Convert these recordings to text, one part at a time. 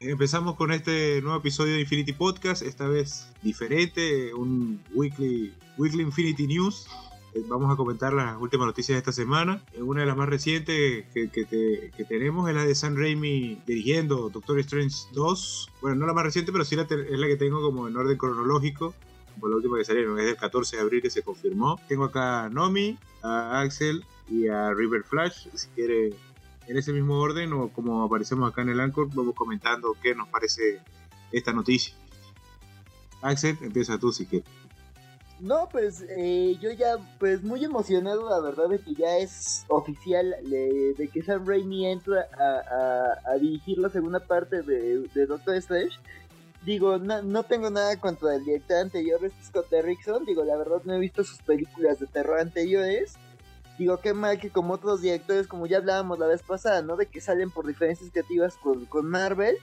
Empezamos con este nuevo episodio de Infinity Podcast, esta vez diferente, un weekly, weekly Infinity News. Eh, vamos a comentar las últimas noticias de esta semana. Eh, una de las más recientes que, que, tenemos es la de Sam Raimi dirigiendo Doctor Strange 2. Bueno, no la más reciente, pero sí la es la que tengo como en orden cronológico. Por la última que salieron, es del 14 de abril que se confirmó. Tengo acá a Nomi, a Axel y a River Flash. Si quiere en ese mismo orden o como aparecemos acá en el Anchor, vamos comentando qué nos parece esta noticia. Axel, empieza tú si quieres. No, pues eh, yo ya, pues muy emocionado, la verdad, de que ya es oficial de, que Sam Raimi entra a, dirigir la segunda parte de, Doctor Strange. Digo, no, no, tengo nada contra el director anterior, Scott Derrickson. Digo, la verdad no he visto sus películas de terror anteriores. Digo, qué mal que como otros directores, como ya hablábamos la vez pasada, ¿no? De que salen por diferencias creativas con, con Marvel.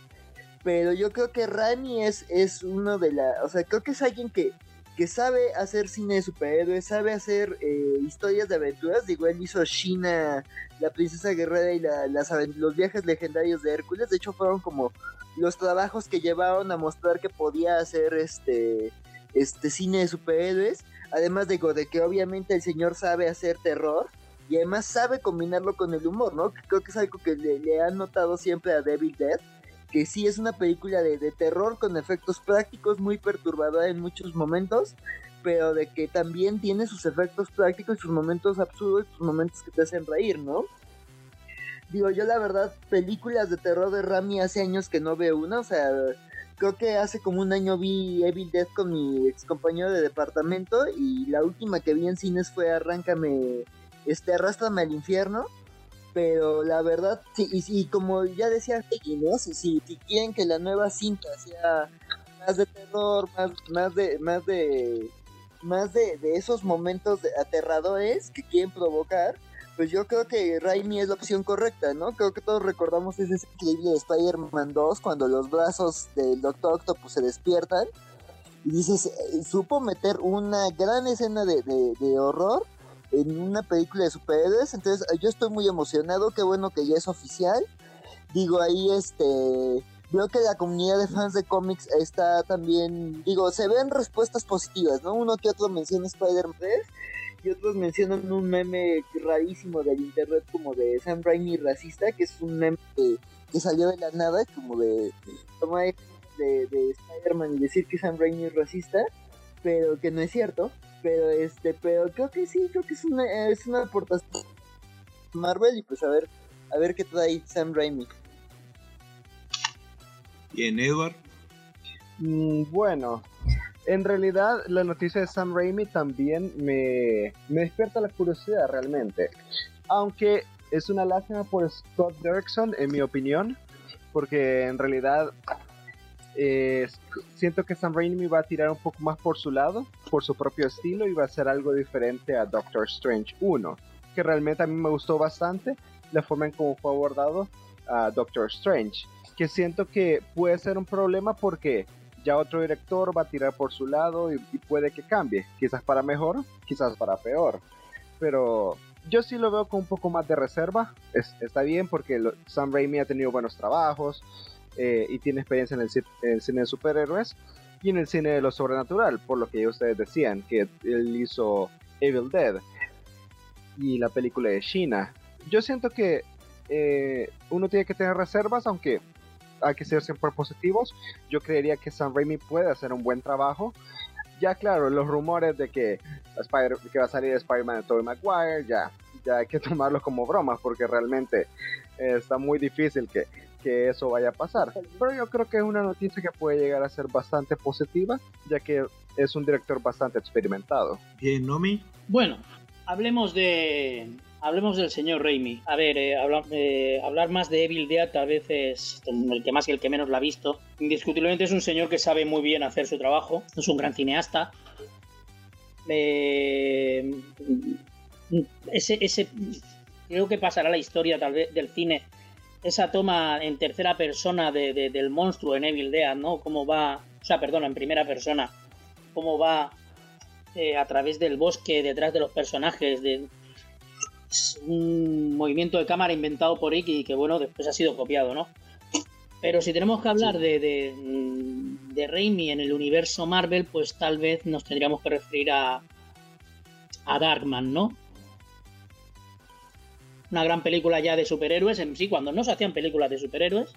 Pero yo creo que Rami es, es uno de la... O sea, creo que es alguien que, que sabe hacer cine de superhéroes, sabe hacer eh, historias de aventuras. Digo, él hizo China, la princesa guerrera y la, las, los viajes legendarios de Hércules. De hecho, fueron como los trabajos que llevaron a mostrar que podía hacer este, este cine de superhéroes. Además de, de que obviamente el señor sabe hacer terror y además sabe combinarlo con el humor, ¿no? Creo que es algo que le, han notado siempre a Devil Dead, que sí es una película de, terror con efectos prácticos muy perturbadora en muchos momentos, pero de que también tiene sus efectos prácticos, sus momentos absurdos, sus momentos que te hacen reír, ¿no? Digo, yo la verdad, películas de terror de Rami hace años que no veo una, o sea, creo que hace como un año vi Evil Dead con mi ex compañero de departamento y la última que vi en cines fue Arráncame, este, Arrástrame al infierno. Pero la verdad, sí, y, como ya decía ¿no? Si, si, quieren que la nueva cinta sea más de terror, más, más de, más de, más de, de esos momentos aterradores que quieren provocar, pues yo creo que Raimi es la opción correcta, ¿no? Creo que todos recordamos ese increíble de Spider-Man 2 cuando los brazos del Doctor Octopus se despiertan y dices, eh, supo meter una gran escena de, de, horror en una película de superhéroes, entonces yo estoy muy emocionado, qué bueno que ya es oficial. Digo, ahí este veo que la comunidad de fans de cómics está también, digo, se ven respuestas positivas, ¿no? Uno que otro menciona Spider-Man 3 y otros mencionan un meme rarísimo del internet como de Sam Raimi racista, que es un meme que, salió de la nada, como de tomar de, de Spider-Man y decir que Sam Raimi es racista, pero que no es cierto. Pero este, pero creo que sí, creo que es una, es una aportación Marvel y pues a ver, a ver qué trae Sam Raimi. Bien, Edward. Mm, bueno, en realidad la noticia de Sam Raimi también me, despierta la curiosidad realmente. Aunque es una lástima por Scott Derrickson, en mi opinión, porque en realidad eh, siento que Sam Raimi va a tirar un poco más por su lado, por su propio estilo, y va a hacer algo diferente a Doctor Strange 1, que realmente a mí me gustó bastante la forma en cómo fue abordado a Doctor Strange, que siento que puede ser un problema porque ya otro director va a tirar por su lado y, puede que cambie, quizás para mejor, quizás para peor. Pero yo sí lo veo con un poco más de reserva. está bien porque Sam Raimi ha tenido buenos trabajos eh, y tiene experiencia en el, cine de superhéroes y en el cine de lo sobrenatural, por lo que ya ustedes decían, que él hizo Evil Dead y la película de China. Yo siento que eh, uno tiene que tener reservas, aunque hay que ser siempre positivos. Yo creería que Sam Raimi puede hacer un buen trabajo. Ya claro, los rumores de que, Spider que va a salir Spider-Man de Tobey Maguire, ya, ya hay que tomarlo como bromas porque realmente eh, está muy difícil que, que eso vaya a pasar. Pero yo creo que es una noticia que puede llegar a ser bastante positiva, ya que es un director bastante experimentado. Bien, Nomi. Bueno, hablemos de, Hablemos del señor Raimi. A ver, eh, eh, hablar más de Evil Dead tal vez es el que más y el que menos la ha visto. Indiscutiblemente es un señor que sabe muy bien hacer su trabajo, es un gran cineasta. Eh, ese, ese, creo que pasará la historia tal vez del cine. Esa toma en tercera persona de, del monstruo en Evil Dead, ¿no? Cómo va, o sea, perdón, en primera persona, cómo va eh, a través del bosque detrás de los personajes, de un movimiento de cámara inventado por Iki que bueno, después ha sido copiado, ¿no? Pero si tenemos que hablar de, de, de, Raimi en el universo Marvel, pues tal vez nos tendríamos que referir a, a Darkman, ¿no? Una gran película ya de superhéroes, en sí, cuando no se hacían películas de superhéroes,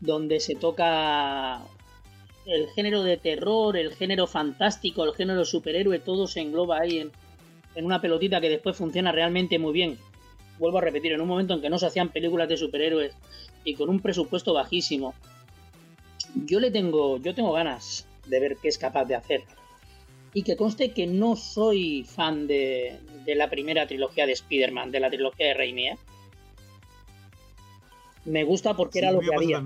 donde se toca el género de terror, el género fantástico, el género superhéroe, todo se engloba ahí en, en una pelotita que después funciona realmente muy bien. Vuelvo a repetir, en un momento en que no se hacían películas de superhéroes y con un presupuesto bajísimo, yo le tengo, yo tengo ganas de ver qué es capaz de hacer. Y que conste que no soy fan de, de la primera trilogía de Spider-Man, de la trilogía de Raimi. ¿eh? Me gusta porque era lo que había.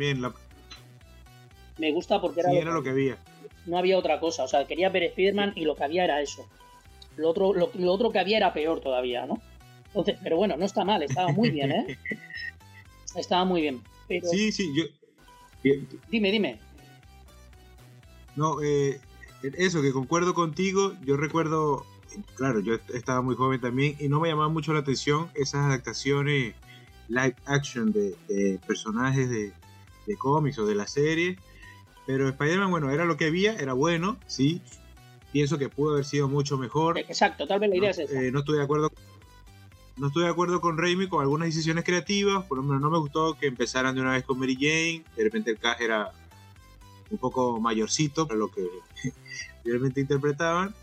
Me gusta porque era, lo, lo, que había. No había otra cosa. O sea, quería ver Spider-Man y lo que había era eso. Lo otro, lo, otro que había era peor todavía, ¿no? Entonces, pero bueno, no está mal, estaba muy bien, ¿eh? estaba muy bien. Sí, sí, yo... Dime, dime. No, eh, eso, que concuerdo contigo, yo recuerdo, claro, yo estaba muy joven también y no me llamaba mucho la atención esas adaptaciones live action de, personajes de, de cómics o de la serie. Pero Spider-Man, bueno, era lo que había, era bueno, sí, pienso que pudo haber sido mucho mejor. Exacto, tal vez la idea es esa. Eh, no estoy de acuerdo. No estoy de acuerdo con Raimi con algunas decisiones creativas. Por ejemplo, no me gustó que empezaran de una vez con Mary Jane. De repente el cast era un poco mayorcito para lo que realmente interpretaban.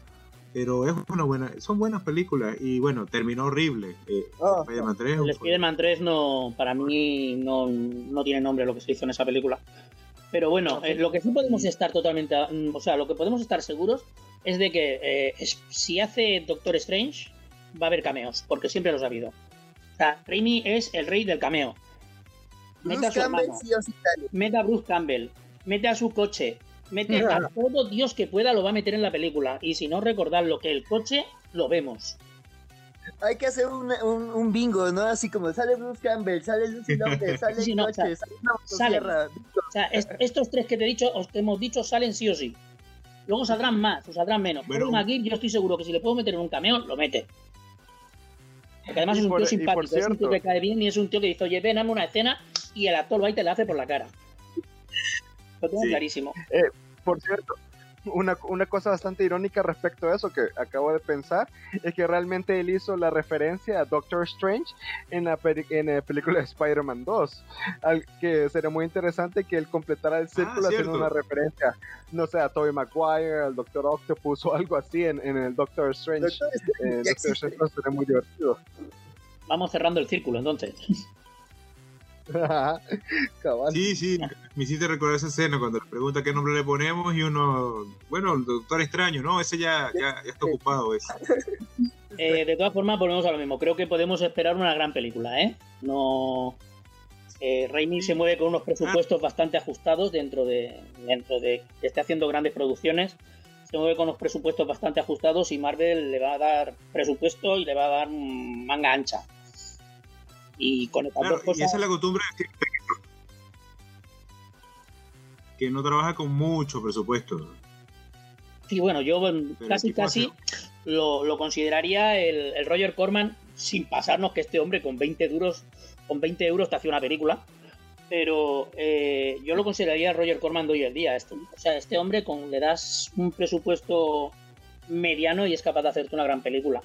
Pero es una buena, son buenas películas. Y bueno, terminó horrible. Eh, oh, Spider-Man 3. El Spider-Man 3 no, para mí no, no tiene nombre lo que se hizo en esa película. Pero bueno, eh, lo que sí podemos estar totalmente, mm, o sea, lo que podemos estar seguros es de que eh, si hace Doctor Strange va a haber cameos, porque siempre los ha habido. O sea, Raimi es el rey del cameo. Mete a, mete a Bruce Campbell, mete a su coche, mete a todo Dios que pueda lo va a meter en la película. Y si no recordad lo que el coche, lo vemos. Hay que hacer un, un, bingo, ¿no? Así como sale Bruce Campbell, sale Lucy López, sale el coche, sale una O sea, estos tres que te he dicho, os que hemos dicho, salen sí o sí. Luego saldrán más o saldrán menos. Pero aquí yo estoy seguro que si le puedo meter en un camión, lo mete. Porque además es un tío simpático, es un tío que cae bien y es un tío que dice, oye, ven, dame una escena y el actor va y te la hace por la cara. Lo tengo clarísimo. Eh, por cierto, una, una, cosa bastante irónica respecto a eso que acabo de pensar es que realmente él hizo la referencia a Doctor Strange en la, en la película de Spider-Man 2, al que sería muy interesante que él completara el ah, círculo haciendo una referencia, no sé, a Tobey Maguire, al Doctor Octopus o algo así en, en el Doctor Strange. Doctor eh, Strange sería muy divertido. Vamos cerrando el círculo entonces. sí, sí, me hiciste recordar esa escena cuando le pregunta qué nombre le ponemos y uno, bueno, el doctor extraño, no, ese ya, ya, está ocupado. Ese. Eh, de todas formas, volvemos a lo mismo. Creo que podemos esperar una gran película, ¿eh? No. Eh, Raimi se mueve con unos presupuestos bastante ajustados dentro de, dentro de que esté haciendo grandes producciones. Se mueve con unos presupuestos bastante ajustados y Marvel le va a dar presupuesto y le va a dar manga ancha. Y con estas dos cosas. Y esa es la costumbre de que no trabaja con mucho presupuesto. Sí, bueno, yo casi, casi lo, consideraría el, Roger Corman sin pasarnos que este hombre con 20 duros, con 20 euros te hace una película. Pero eh, yo lo consideraría el Roger Corman de hoy en día. Este, o sea, este hombre con, le das un presupuesto mediano y es capaz de hacerte una gran película.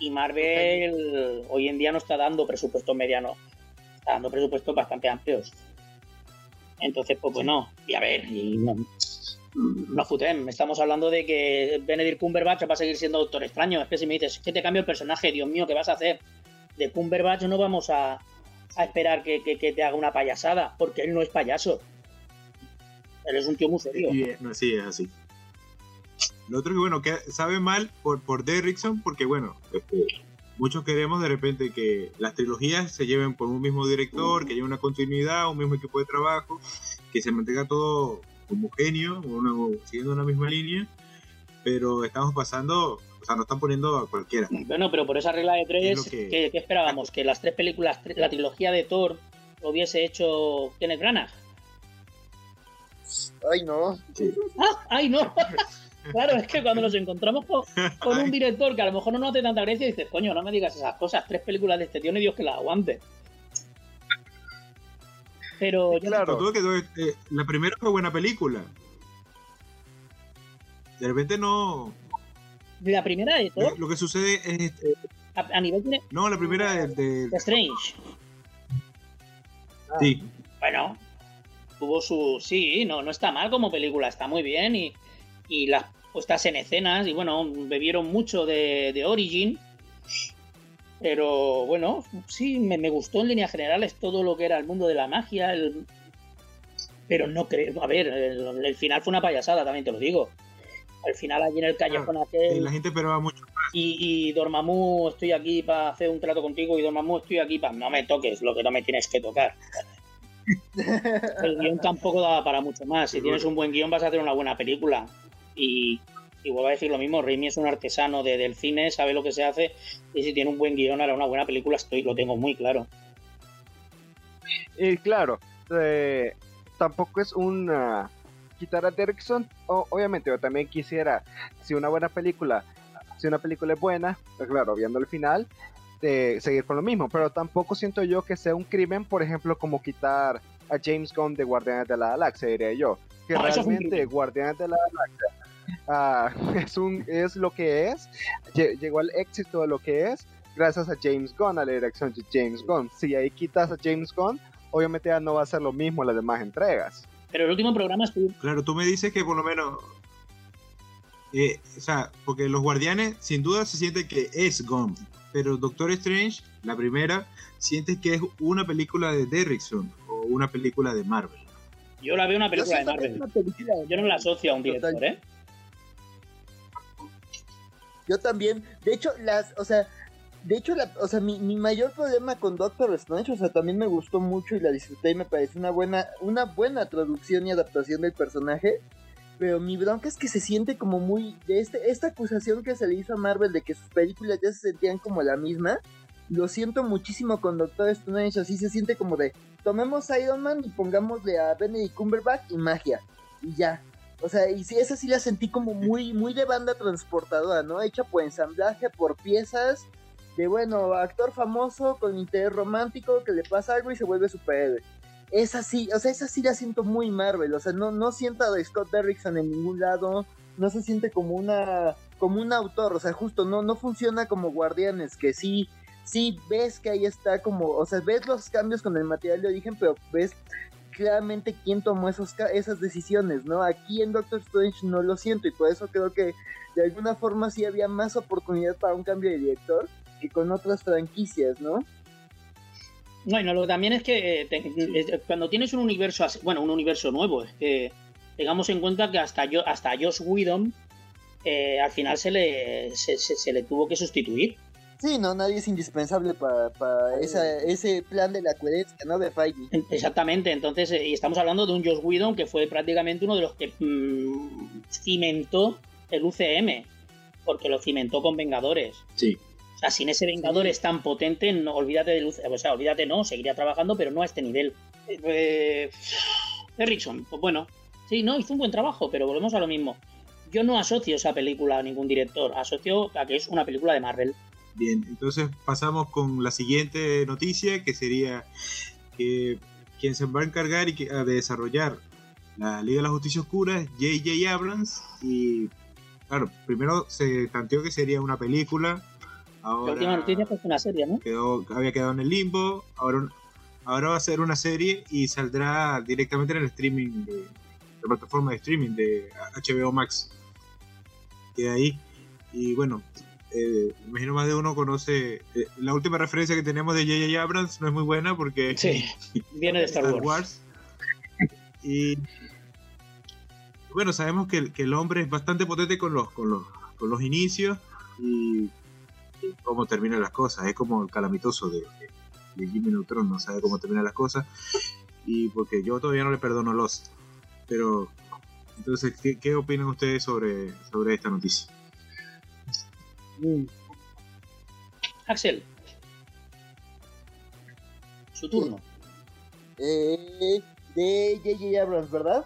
Y Marvel hoy en día no está dando presupuestos medianos, está dando presupuestos bastante amplios. Entonces, pues bueno, y a ver, y no, no futen, estamos hablando de que Benedict Cumberbatch va a seguir siendo Doctor Extraño. Es que si me dices, que te cambio el personaje, Dios mío, ¿qué vas a hacer? De Cumberbatch no vamos a, esperar que, te haga una payasada, porque él no es payaso. Él es un tío muy serio. sí, es así. Lo otro que, bueno, que sabe mal por, por Derrickson, porque, bueno, este, muchos queremos de repente que las trilogías se lleven por un mismo director, que haya una continuidad, un mismo equipo de trabajo, que se mantenga todo homogéneo, una, siguiendo una misma línea. pero estamos pasando, o sea, no están poniendo a cualquiera. Bueno, pero por esa regla de tres, ¿qué, esperábamos? ¿Que las tres películas, la trilogía de Thor, lo hubiese hecho Kenneth Branagh? Ay, no. Ah, ay, no. Claro, es que cuando nos encontramos con, un director que a lo mejor no nos hace tanta gracia, dices, coño, no me digas esas cosas, tres películas de este tío, ni Dios que las aguante. Pero claro. Eh, la primera fue buena película. De repente no. La primera de todo. Lo que sucede es. Este, a, nivel de. No, la primera de. de... Strange. Sí. Bueno, tuvo su. Sí, no, no está mal como película, está muy bien y, y las puestas en escenas. Y bueno, bebieron mucho de, de Origin. Pero bueno, sí, me, gustó en líneas generales todo lo que era el mundo de la magia. Pero no creo. A ver, el, final fue una payasada, también te lo digo. Al final, allí en el callejón ah, aquel. la gente esperaba mucho Y, y Dormammu, estoy aquí para hacer un trato contigo. Y Dormammu, estoy aquí para. No me toques lo que no me tienes que tocar. el guion tampoco daba para mucho más. Si tienes un buen guion, vas a hacer una buena película. Y y vuelvo a decir lo mismo, Raimi es un artesano de, del cine, sabe lo que se hace y si tiene un buen guion hará una buena película, estoy, lo tengo muy claro. Y claro, eh, tampoco es un quitar a Derrickson, obviamente yo también quisiera, si una buena película, si una película es buena, pues claro, viendo el final, seguir con lo mismo, pero tampoco siento yo que sea un crimen, por ejemplo, como quitar a James Gunn de Guardianes de la Galaxia, diría yo. Que realmente Guardianes de la Galaxia Ah, es, un, es lo que es, llegó al éxito de lo que es gracias a James Gunn, a la dirección de James Gunn. Si ahí quitas a James Gunn, obviamente ya no va a ser lo mismo las demás entregas. Pero el último programa estuvo... Claro, tú me dices que por lo menos... Eh, o sea, porque los guardianes sin duda se siente que es Gunn, pero Doctor Strange, la primera, sientes que es una película de Derrickson o una película de Marvel. Yo la veo una película de Marvel. Yo no la asocio a un director, ¿eh? Yo también, de hecho, las, o sea, de hecho, la, o sea, mi, mi, mayor problema con Doctor Strange, o sea, también me gustó mucho y la disfruté y me parece una buena, una buena traducción y adaptación del personaje. Pero mi bronca es que se siente como muy. De este, esta acusación que se le hizo a Marvel de que sus películas ya se sentían como la misma. Lo siento muchísimo con Doctor Strange. Así se siente como de. Tomemos Iron Man y pongámosle a Benedict Cumberbatch y magia. Y ya. O sea, y sí, esa sí la sentí como muy, muy de banda transportadora, ¿no? Hecha por ensamblaje, por piezas, de bueno, actor famoso con interés romántico que le pasa algo y se vuelve superhéroe. Es así, o sea, esa sí la siento muy Marvel, o sea, no, no siento a Scott Derrickson en ningún lado, no se siente como una, como un autor, o sea, justo no, no funciona como Guardianes, que sí, sí ves que ahí está como, o sea, ves los cambios con el material de origen, pero ves claramente quién tomó esos, esas decisiones, ¿no? Aquí en Doctor Strange no lo siento y por eso creo que de alguna forma sí había más oportunidad para un cambio de director que con otras franquicias, ¿no? Bueno, lo que también es que eh, cuando tienes un universo, bueno, un universo nuevo, es que tengamos en cuenta que hasta yo, hasta Josh Whedon eh, al final se le, se le tuvo que sustituir. Sí, no, nadie es indispensable para ese plan de la coherencia, ¿no? De Feige. Exactamente, entonces, eh, y estamos hablando de un Josh Whedon que fue prácticamente uno de los que mm, cimentó el UCM, porque lo cimentó con Vengadores. Sí. O sea, sin ese Vengadores tan potente, no, olvídate del UCM, o sea, olvídate, no, seguiría trabajando, pero no a este nivel. Eh, Erickson, pues bueno, sí, no, hizo un buen trabajo, pero volvemos a lo mismo. Yo no asocio esa película a ningún director, asocio a que es una película de Marvel. Bien, entonces pasamos con la siguiente noticia, que sería que quien se va a encargar y de desarrollar la Liga de la Justicia Oscura es J.J. Abrams. Y claro, primero se tanteó que sería una película. Ahora la última noticia fue una serie, ¿no? había quedado en el limbo. Ahora, ahora va a ser una serie y saldrá directamente en el streaming, de, la plataforma de streaming de HBO Max. Que ahí. Y bueno, eh, imagino más de uno conoce. Eh, la última referencia que tenemos de J.J. Abrams no es muy buena porque. Sí, viene de Star, Wars. Y. Bueno, sabemos que, el hombre es bastante potente con los, con los, con los inicios y, cómo terminan las cosas. Es como el calamitoso de, de, Jimmy Neutron, no sabe cómo terminan las cosas. Y porque yo todavía no le perdono los. Pero Entonces, ¿qué, opinan ustedes sobre, sobre esta noticia? Mm. Axel. Su turno. Eh, de J.J. Abrams, ¿verdad?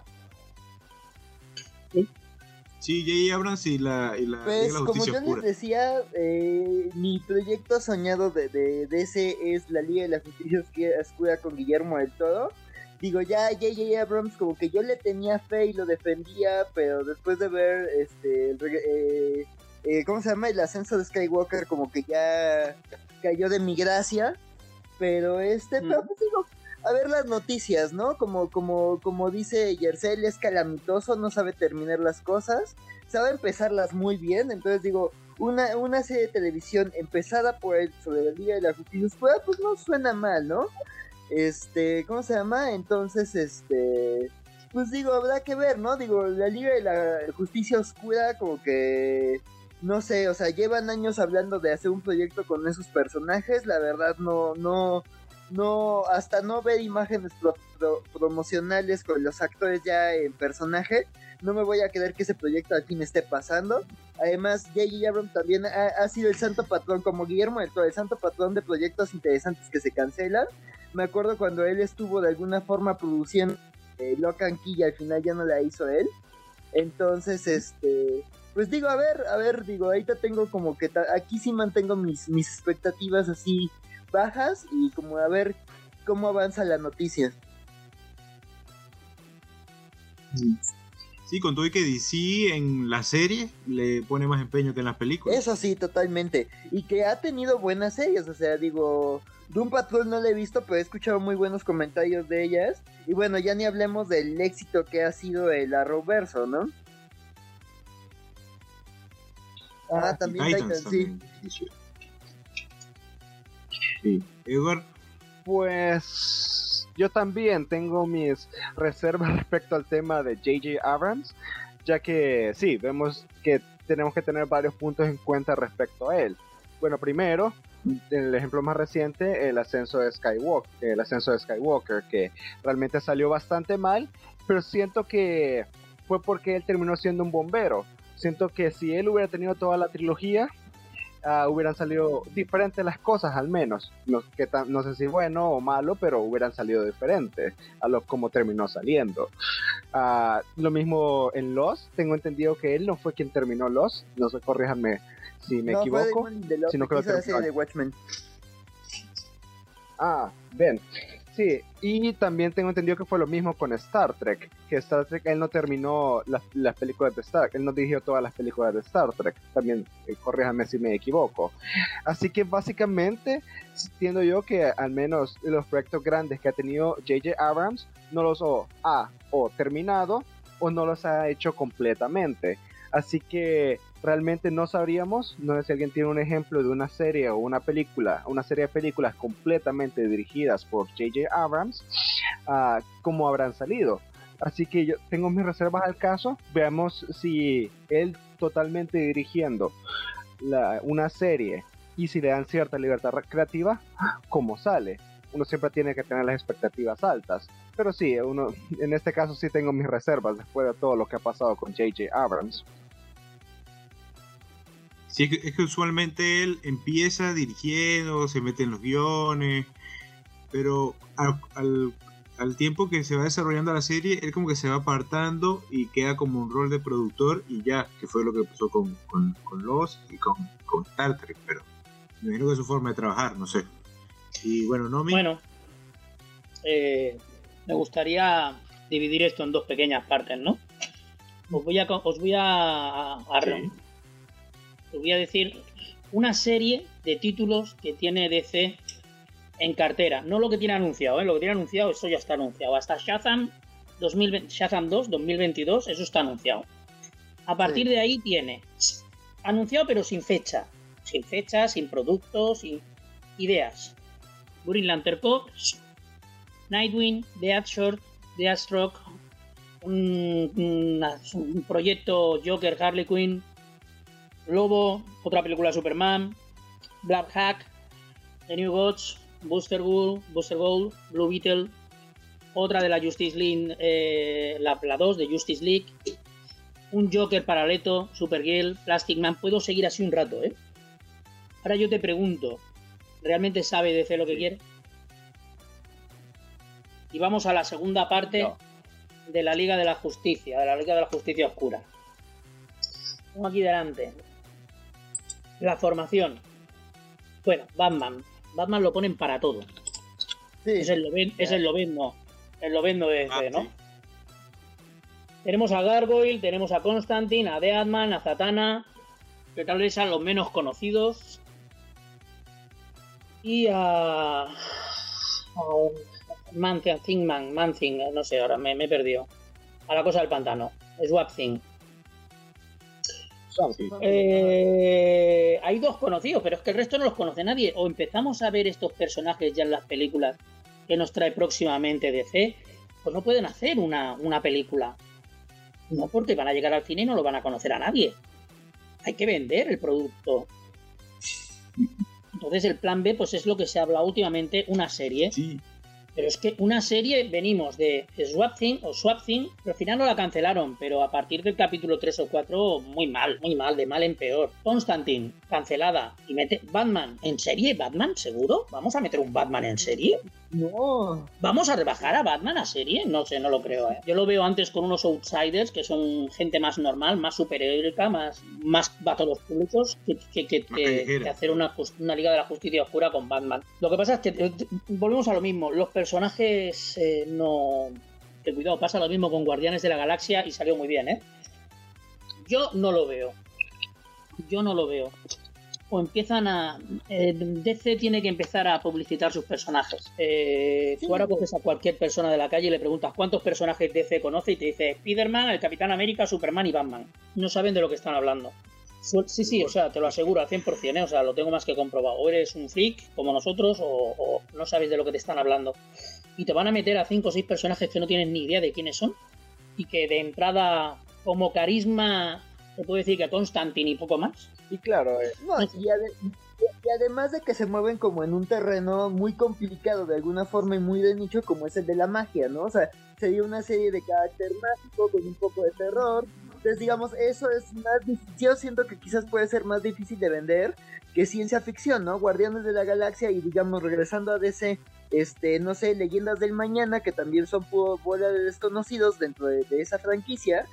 Sí, J.J. Abrams y la, y la, pues, como yo les decía, eh, mi proyecto soñado de, de, DC es la Liga de la Justicia Oscura con Guillermo del Todo. Digo, ya J.J. Abrams como que yo le tenía fe y lo defendía, pero después de ver este eh, eh, ¿cómo se llama? El ascenso de Skywalker como que ya cayó de mi gracia. Pero este, pero pues digo, a ver las noticias, ¿no? Como, como, como dice Yercel, es calamitoso, no sabe terminar las cosas, sabe empezarlas muy bien, entonces digo, una, una serie de televisión empezada por él sobre el Día de la Justicia Oscura, pues no suena mal, ¿no? Este, ¿cómo se llama? Entonces, este, pues digo, habrá que ver, ¿no? Digo, la Liga de la Justicia Oscura como que no sé, o sea, llevan años hablando de hacer un proyecto con esos personajes, la verdad no, no, no, hasta no ver imágenes promocionales con los actores ya en personaje, no me voy a creer que ese proyecto aquí me esté pasando. Además, J.J. Abrams también ha, sido el santo patrón, como Guillermo del el santo patrón de proyectos interesantes que se cancelan. Me acuerdo cuando él estuvo de alguna forma produciendo eh, Locan Key y al final ya no la hizo él. Entonces, este, pues digo, a ver, a ver, digo, ahorita tengo como que aquí sí mantengo mis, mis expectativas así bajas y como a ver cómo avanza la noticia. Sí, con todo y que DC en la serie le pone más empeño que en las películas. Eso sí, totalmente. Y que ha tenido buenas series, o sea, digo, Doom Patrol no la he visto, pero he escuchado muy buenos comentarios de ellas. Y bueno, ya ni hablemos del éxito que ha sido el Arrowverso, ¿no? Ah, también Titans, sí. Pues yo también tengo mis reservas respecto al tema de JJ Abrams, ya que sí, vemos que tenemos que tener varios puntos en cuenta respecto a él. Bueno, primero, el ejemplo más reciente, el ascenso de Skywalker, el ascenso de Skywalker, que realmente salió bastante mal, pero siento que fue porque él terminó siendo un bombero. Siento que si él hubiera tenido toda la trilogía, Ah, hubieran salido diferentes las cosas al menos. No, que no sé si bueno o malo, pero hubieran salido diferentes a lo como terminó saliendo. Ah, lo mismo en Lost, tengo entendido que él no fue quien terminó Lost, no sé, corríjanme si me equivoco, sino que lo terminó. De Watchmen. Ah, ven. Sí, y también tengo entendido que fue lo mismo con Star Trek, que Star Trek él no terminó las, películas de Star Trek, él no dirigió todas las películas de Star Trek, también eh, corríjame si me equivoco. Así que básicamente entiendo yo que al menos los proyectos grandes que ha tenido JJ Abrams no los ha o terminado o no los ha hecho completamente. Así que realmente no sabríamos, no sé si alguien tiene un ejemplo de una serie o una película, una serie de películas completamente dirigidas por J.J. Abrams, uh, cómo habrán salido. Así que yo tengo mis reservas al caso. Veamos si él totalmente dirigiendo una serie y si le dan cierta libertad creativa, cómo sale. Uno siempre tiene que tener las expectativas altas. Pero sí, uno, en este caso sí tengo mis reservas después de todo lo que ha pasado con J.J. Abrams. Sí, es que, usualmente él empieza dirigiendo, se mete en los guiones, pero al, tiempo que se va desarrollando la serie, él como que se va apartando y queda como un rol de productor y ya, que fue lo que pasó con, con, con Lost y con, con Star Trek, pero me imagino que es su forma de trabajar, no sé. Y bueno, no Bueno, eh, me gustaría dividir esto en dos pequeñas partes, ¿no? Os voy a, os voy a, voy a decir una serie de títulos que tiene DC en cartera. No lo que tiene anunciado, ¿eh? lo que tiene anunciado, eso ya está anunciado. Hasta Shazam, 2020, Shazam 2 2022, eso está anunciado. A partir de ahí tiene anunciado pero sin fecha. Sin fecha, sin productos, sin ideas. Green Lantern Corps, Nightwing, Deathshot, Deathstroke, un, un, un proyecto Joker Harley Quinn, Lobo, otra película de Superman, Black Hack, The New Gods, Booster Gold, Booster Gold, Blue Beetle, otra de la Justice League, eh, la, 2 de Justice League, un Joker paraleto, Supergirl, Plastic Man, puedo seguir así un rato, ¿eh? Ahora yo te pregunto, ¿realmente sabe DC lo que quiere? Y vamos a la segunda parte de la Liga de la Justicia, de la Liga de la Justicia Oscura. Tengo aquí delante. La formación. Bueno, Batman. Batman lo ponen para todo. Es el Loben, es el Lobezno. El Lobezno de DC, ¿no? Tenemos a Gargoyle, tenemos a Constantine, a Deadman, a Zatanna, que tal vez sean los menos conocidos. Y a. a Manthing, Thingman, Manthing, no sé, ahora me, me he perdido. A la cosa del pantano. Swap Thing. Eh, hay dos conocidos, pero es que el resto no los conoce nadie. O empezamos a ver estos personajes ya en las películas que nos trae próximamente DC, pues no pueden hacer una, una película. No porque van a llegar al cine y no lo van a conocer a nadie. Hay que vender el producto. Entonces el plan B pues es lo que se habla últimamente, una serie. Sí. Pero es que una serie venimos de Swap Thing o Swap Thing, pero al final no la cancelaron, pero a partir del capítulo 3 o 4, muy mal, muy mal, de mal en peor. Constantine, cancelada. Y mete Batman, ¿en serie? ¿Batman? ¿Seguro? ¿Vamos a meter un Batman en serie? No. ¿Vamos a rebajar a Batman a serie? No sé, no lo creo, ¿eh? Yo lo veo antes con unos outsiders que son gente más normal, más superheroica, más, más va todos los públicos, que, que, que, que- que hacer una, una Liga de la Justicia Oscura con Batman. Lo que pasa es que eh, volvemos a lo mismo, los personajes eh, no... Que cuidado, pasa lo mismo con Guardianes de la Galaxia y salió muy bien, ¿eh? Yo no lo veo. Yo no lo veo. O empiezan a. eh, DC tiene que empezar a publicitar sus personajes. Eh. Tú ahora coges a cualquier persona de la calle y le preguntas cuántos personajes DC conoce y te dice Spider-Man, el Capitán América, Superman y Batman. No saben de lo que están hablando. Sí, sí, o sea, te lo aseguro al 100%, ¿eh? o sea, lo tengo más que comprobado. O eres un freak como nosotros o, o no sabes de lo que te están hablando. Y te van a meter a 5 o 6 personajes que no tienes ni idea de quiénes son y que de entrada, como carisma, te puedo decir que Constantine y poco más. Y claro, eh, No, y, ade- y además de que se mueven como en un terreno muy complicado de alguna forma y muy de nicho como es el de la magia, ¿no? O sea, sería una serie de carácter mágico con un poco de terror. Entonces, digamos, eso es más difícil. Yo siento que quizás puede ser más difícil de vender que ciencia ficción, ¿no? Guardianes de la Galaxia y, digamos, regresando a DC, este, no sé, Leyendas del Mañana, que también son puro bola de desconocidos dentro de, de esa franquicia.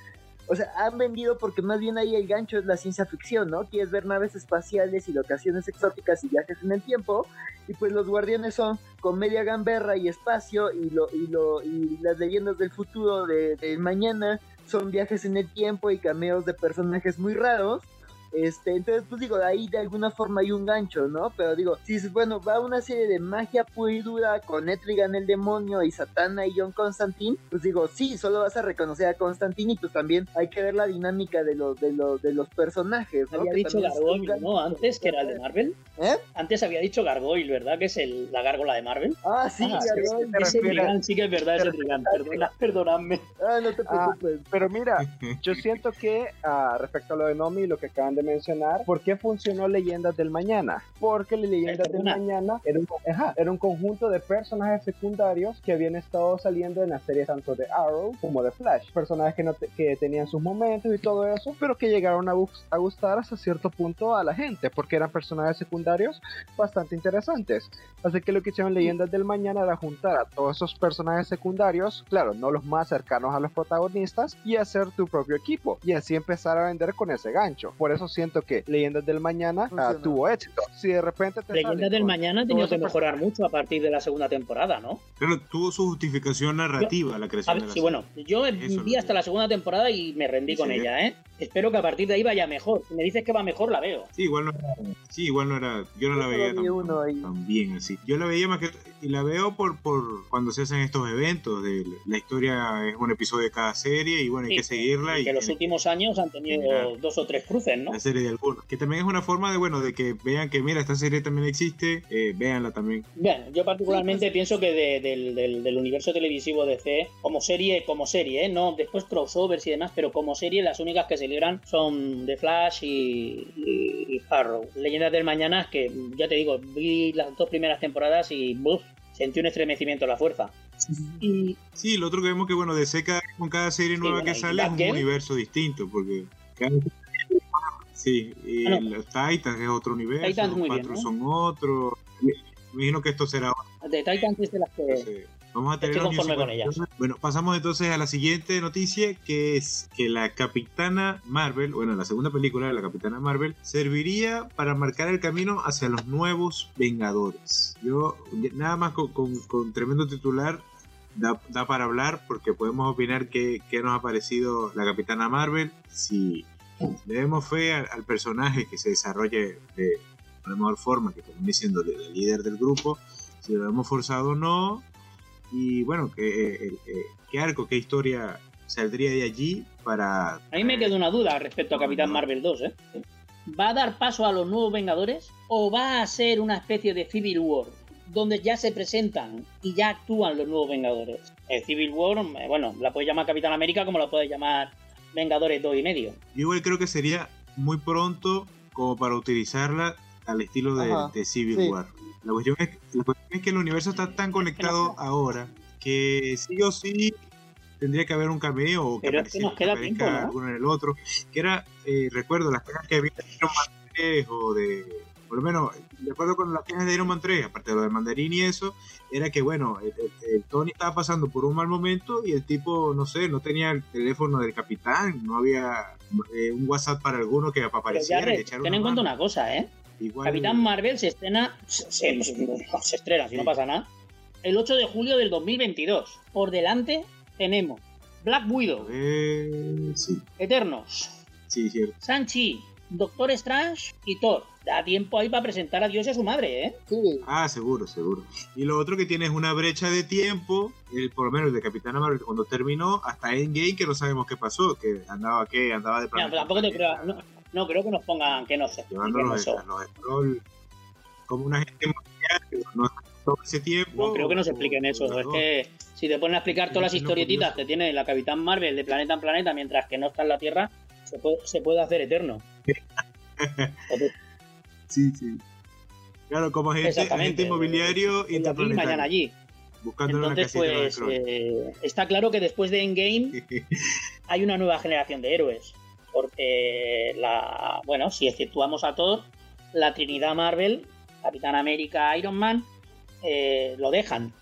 O sea, han vendido porque más bien ahí el gancho es la ciencia ficción, ¿no? Quieres ver naves espaciales y locaciones exóticas y viajes en el tiempo. Y pues los guardianes son comedia gamberra y espacio. Y, lo, y, lo, y las leyendas del futuro de, del mañana son viajes en el tiempo y cameos de personajes muy raros. Este, entonces, pues digo, ahí de alguna forma hay un gancho, ¿no? Pero digo, si bueno, va una serie de magia pura y dura con Etrigan el demonio y Satana y John Constantine, pues digo, sí, solo vas a reconocer a Constantine y pues también hay que ver la dinámica de los, de los, de los personajes, ¿no? Había Que dicho Gargoyle. ¿no? Antes, que era el de Marvel. ¿Eh? Antes había dicho Gargoyle, ¿verdad? Que es el, la gárgola de Marvel. Ah, sí, Ah, sí, Gargoyle. sí, te Ese refieres- Trigan sí que es verdad, ese Trigan. Perdona, perdonadme. Ah, no te Ah, preocupes. pero mira, yo siento que ah, respecto a lo de Nomi, lo que acaban de mencionar, ¿por qué funcionó Leyendas del Mañana? Porque Leyendas del. Mañana era un, ajá, era un conjunto de personajes secundarios que habían estado saliendo en las series tanto de Arrow como de Flash. Personajes que, no te- que tenían sus momentos y todo eso, pero que llegaron a, a gustar hasta cierto punto a la gente, porque eran personajes secundarios bastante interesantes. Así que lo que hicieron Leyendas del Mañana era juntar a todos esos personajes secundarios, claro, no los más cercanos a los protagonistas, y hacer tu propio equipo. Y así empezar a vender con ese gancho. Por eso siento que Leyendas del Mañana Funcionó. tuvo éxito. Si de repente te Leyendas del Mañana ha tenido que mejorar mucho a partir de la segunda temporada, ¿no? Pero tuvo su justificación narrativa la A creación ver, de la sí, serie. bueno, yo Eso vi hasta la segunda temporada y me rendí Sí, con sí. ella, ¿eh? Espero que a partir de ahí vaya mejor. Si me dices que va mejor, la veo. Sí, igual no era, sí, igual no era, yo no la veía tan, bien así. Yo la veía más que, y la veo por, por cuando se hacen estos eventos, de la historia es un episodio de cada serie y bueno, hay que seguirla y que los últimos años han tenido dos o tres cruces, ¿no? Serie de algunos. Que también es una forma de, bueno, de que vean que mira, esta serie también existe, eh, véanla también. Bueno, yo particularmente pienso que de- del, del- del universo televisivo de C, como serie, como serie, ¿eh? no después crossovers y demás, pero como serie las únicas que se libran son The Flash y, y- y Arrow. Leyendas del Mañana, que ya te digo, vi las dos primeras temporadas y buf, sentí un estremecimiento en la fuerza. Y, Sí, lo otro que vemos que, bueno, de seca con cada serie Sí, nueva bueno, que sale es un universo distinto, porque cada... Sí, y los Titans es otro universo, Titans los muy bien, ¿no? son otro. Me imagino que esto será de Titans es de las que... entonces, Vamos a tener Estoy conforme con superficiales. Bueno, pasamos entonces a la siguiente noticia, que es que la Capitana Marvel, bueno, la segunda película de la Capitana Marvel, serviría para marcar el camino hacia los nuevos Vengadores. Yo, nada más con, con- con tremendo titular, da, da para hablar, porque podemos opinar qué, qué nos ha parecido la Capitana Marvel, si le demos fe al, al personaje que se desarrolle de la mejor forma, que termine siendo la líder del grupo, si lo hemos forzado o no, y bueno, que, eh, eh, qué arco, qué historia saldría de allí para... A mí me queda una duda respecto a Capitán Marvel 2, ¿eh? ¿Va a dar paso a los nuevos Vengadores o va a ser una especie de Civil War donde ya se presentan y ya actúan los nuevos Vengadores? El Civil War, eh, bueno, la puedes llamar Capitán América como la puedes llamar Vengadores 2 y medio. Yo igual creo que sería muy pronto como para utilizarla al estilo de, Civil sí. War. La cuestión, es, la cuestión es que el universo está tan conectado ahora que sí o sí tendría que haber un cameo o que, Pero es que apareciera- nos queda aparezca tiempo, ¿no? alguno en el otro. Que era, eh, recuerdo, las cajas que había de Iron Man 3 o de... Por lo menos, de acuerdo con las cajas de Iron Man 3, aparte de lo de Mandarín y eso, era que, bueno, el, el- el Tony estaba pasando por un mal momento y el tipo, no sé, no tenía el teléfono del capitán, no había eh, un WhatsApp para alguno que apareciera. re- que ten en cuenta una cosa, ¿eh? Igual- Capitán Marvel se estrena, se, se- se estrena, si no pasa nada, el 8 de julio del 2022. Por delante tenemos Black Widow, sí, Eternos, sí, cierto. Sanchi, Doctor Strange y Thor. Da tiempo ahí para presentar a Dios y a su madre, ¿eh? Sí, Ah, seguro, seguro. Y lo otro que tiene es una brecha de tiempo, el, por lo menos el de Capitán Marvel, cuando terminó, hasta Endgame, que no sabemos qué pasó, que andaba, ¿qué? Andaba de planeta tampoco en te creo, no, no creo que nos pongan que no sé. Llevando que no los, como una gente mundial, que no todo ese tiempo. No creo que nos expliquen eso. Es que si te ponen a explicar todas las historietitas que tiene la Capitán Marvel de planeta en planeta mientras que no está en la Tierra, se puede, se puede hacer eterno. Sí, sí. Claro, como agente, Exactamente. agente inmobiliario aquí, mañana interplanetario. allí. Buscando una Entonces, pues eh, está claro que después de Endgame hay una nueva generación de héroes. Porque la. Bueno, si exceptuamos a Thor, la Trinidad Marvel, Capitán América, Iron Man, eh, lo dejan.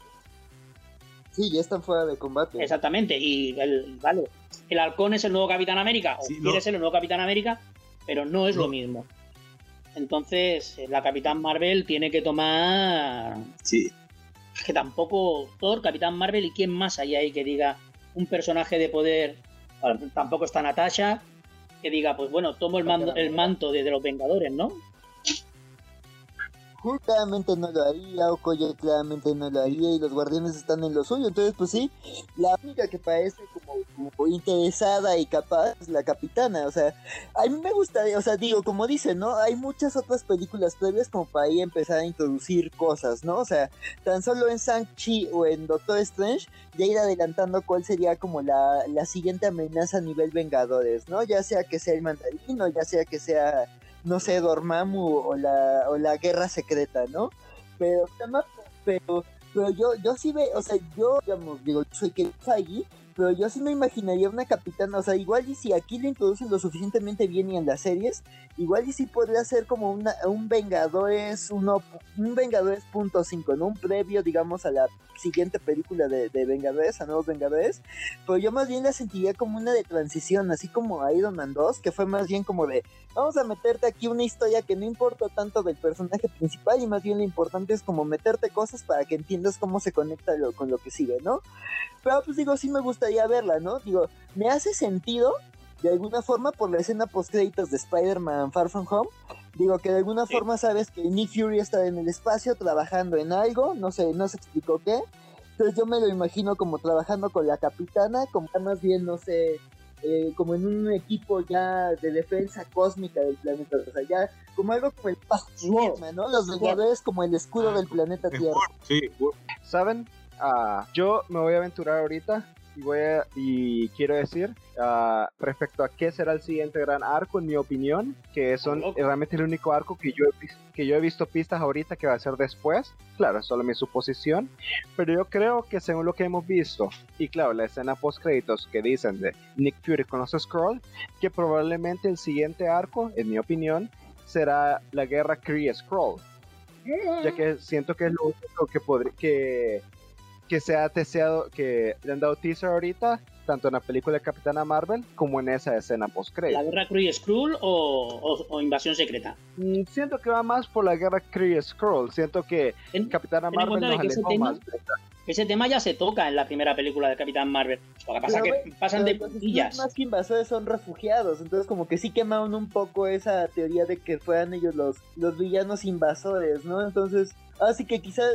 sí, ya están fuera de combate. Exactamente. Y el, vale. El halcón es el nuevo Capitán América. O Sí, quiere no. ser el nuevo Capitán América, pero no es lo mismo. Entonces, eh, la Capitán Marvel tiene que tomar Sí, que tampoco Thor, Capitán Marvel y quién más hay ahí que diga un personaje de poder. Bueno, tampoco está Natasha, que diga, pues bueno, tomo el, mando- el manto de, de los Vengadores, ¿no? Hulk claramente no lo haría, Okoye claramente no lo haría y los guardianes están en lo suyo. Entonces, pues sí, la única que parece como, interesada y capaz es la capitana. O sea, a mí me gustaría, o sea, digo, como dicen, ¿no? Hay muchas otras películas previas como para ahí empezar a introducir cosas, ¿no? O sea, tan solo en Shang-Chi o en Doctor Strange, ya ir adelantando cuál sería como la, la siguiente amenaza a nivel Vengadores, ¿no? Ya sea que sea el mandarino, ya sea que sea no sé, Dormammu o la, o la guerra secreta, ¿no? Pero, pero, pero yo, yo sí ve, o sea, yo, digamos, digo, soy que Feige, pero yo sí me imaginaría una capitana, o sea, igual y si aquí lo introducen lo suficientemente bien y en las series, igual y si podría ser como una, un Vengadores, uno, un Vengadores punto cinco, ¿no? Un previo, digamos, a la siguiente película de, de Vengadores, a Nuevos Vengadores, pero yo más bien la sentiría como una de transición, así como Iron Man 2, que fue más bien como de, vamos a meterte aquí una historia que no importa tanto del personaje principal y más bien lo importante es como meterte cosas para que entiendas cómo se conecta lo- con lo que sigue, ¿no? Pero pues digo, sí me gustaría verla, ¿no? Digo, me hace sentido de alguna forma por la escena post créditos de Spider-Man Far From Home. Digo que de alguna Sí. forma sabes que Nick Fury está en el espacio trabajando en algo, no sé, no se explicó qué. Entonces yo me lo imagino como trabajando con la capitana, como más bien, no sé, eh, como en un equipo ya de defensa cósmica del planeta. O sea, ya como algo como el Spider-Man, ¿no? Los Vengadores como el escudo Ah, del planeta Tierra. Sí. ¿Saben? Ah, yo me voy a aventurar ahorita y, voy y quiero decir uh, respecto a qué será el siguiente gran arco, en mi opinión, que son realmente el único arco que yo, he, que yo he visto pistas ahorita que va a ser después. Claro, es solo mi suposición, pero yo creo que según lo que hemos visto, y claro, la escena post créditos que dicen de Nick Fury con los Scroll, que probablemente el siguiente arco, en mi opinión, será la guerra Kree Scroll. Ya que siento que es lo único que podría que que se ha deseado, que le han dado teaser ahorita, tanto en la película de Capitana Marvel como en esa escena post -credit. ¿La guerra Kree Skrull o, o, Invasión Secreta? Mm, siento que va más por la guerra Kree Skrull. Siento que en, Capitana Marvel nos alejó más. Ese tema ya se toca en la primera película de Capitán Marvel. Lo que pasa es que pasan de puntillas. Más que invasores son refugiados, entonces como que sí quemaron un poco esa teoría de que fueran ellos los, los villanos invasores, ¿no? Entonces, así que quizás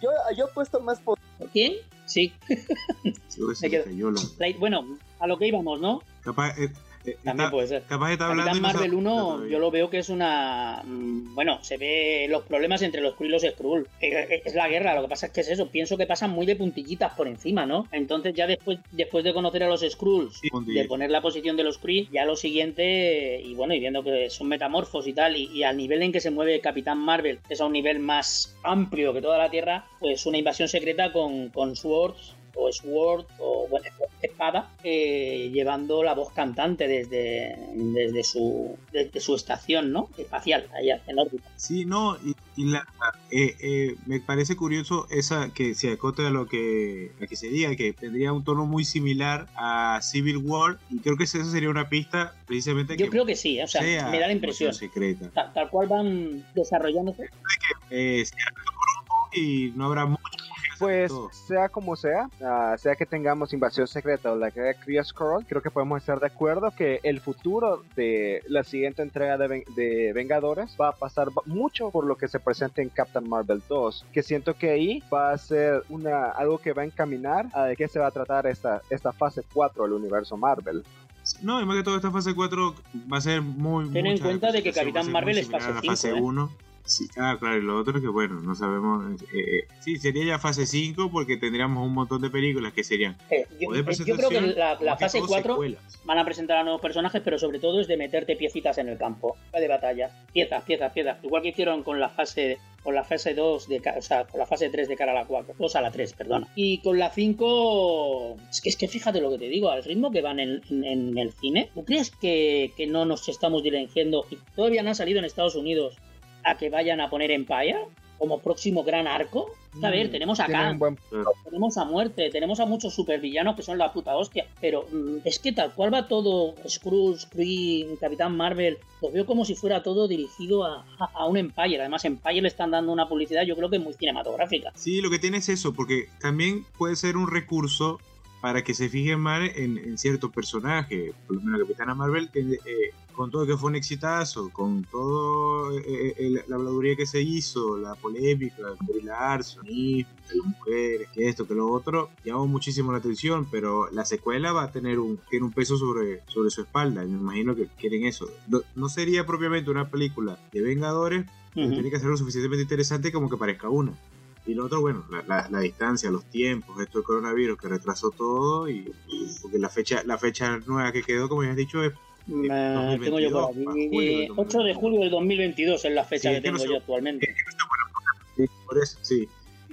yo, yo he puesto más por... ¿Quién? Sí. bueno, a lo que íbamos, ¿no? Capaz, eh, eh, También puede ser. Capaz está hablando Capitán Marvel 1, yo lo veo que es una. Mm, bueno, se ve los problemas entre los Kree y los Skrull. Eh, es la guerra, lo que pasa es que es eso. Pienso que pasan muy de puntillitas por encima, ¿no? Entonces, ya después, después de conocer a los Skrulls, de poner la posición de los Kree, ya lo siguiente, y bueno, y viendo que son metamorfos y tal, y, al nivel en que se mueve Capitán Marvel, que es a un nivel más amplio que toda la Tierra, pues una invasión secreta con, con Swords o Sword o bueno, espada eh, llevando la voz cantante desde, desde, su, desde su estación ¿no? espacial allá en órbita. Sí, no, y, la, eh, eh, me parece curioso esa que se acote a lo que, a que se diga, que tendría un tono muy similar a Civil War y creo que esa sería una pista precisamente Yo creo que sí, o sea, me da la impresión. Secreta. Tal, cual van desarrollándose. Que, y no habrá mucho pues sea como sea, uh, sea que tengamos invasión secreta o la que Kree Skrull, creo que podemos estar de acuerdo que el futuro de la siguiente entrega de, de, Vengadores va a pasar mucho por lo que se presenta en Captain Marvel 2, que siento que ahí va a ser una algo que va a encaminar a de qué se va a tratar esta, esta fase 4 del universo Marvel. No, y más que todo esta fase 4 va a ser muy... Ten en cuenta de que Capitán Marvel es fase 5. Fase 1. ¿eh? Sí, ah, claro, y lo otro es que, bueno, no sabemos. Eh, eh, sí, sería ya fase 5 porque tendríamos un montón de películas que serían. Eh, yo, creo que la, fase 4 van a presentar a nuevos personajes, pero sobre todo es de meterte piecitas en el campo de batalla. Piezas, piezas, piezas. Igual que hicieron con la fase con la fase 2 de o sea, con la fase 3 de cara a la 4, 2 a la 3, perdona. Y con la 5 es que es que fíjate lo que te digo, al ritmo que van en, en, el cine, ¿tú crees que, que no nos estamos dirigiendo y todavía no ha salido en Estados Unidos a que vayan a poner Empire como próximo gran arco. A ver, mm, tenemos acá, tenemos a muerte, tenemos a muchos supervillanos que son la puta hostia, pero mm, es que tal cual va todo, Scrooge, Kree, Capitán Marvel, lo veo como si fuera todo dirigido a, a, un Empire. Además, Empire le están dando una publicidad, yo creo que muy cinematográfica. Sí, lo que tiene es eso, porque también puede ser un recurso para que se fijen más en, en cierto personaje. Por lo menos Capitana Marvel eh, con todo que fue un exitazo, con todo eh, eh, la habladuría que se hizo, la polémica, el Larson, de las mujeres, que esto, que lo otro, llamó muchísimo la atención, pero la secuela va a tener un, tiene un peso sobre, sobre su espalda, y me imagino que quieren eso. No, sería propiamente una película de Vengadores, pero tiene que ser lo suficientemente interesante como que parezca una. Y lo otro, bueno, la, la, distancia, los tiempos, esto del coronavirus que retrasó todo y, porque la fecha, la fecha nueva que quedó, como ya has dicho, es tengo yo por aquí. 8 de julio del 2022 es la fecha que, tengo yo actualmente. por eso, sí.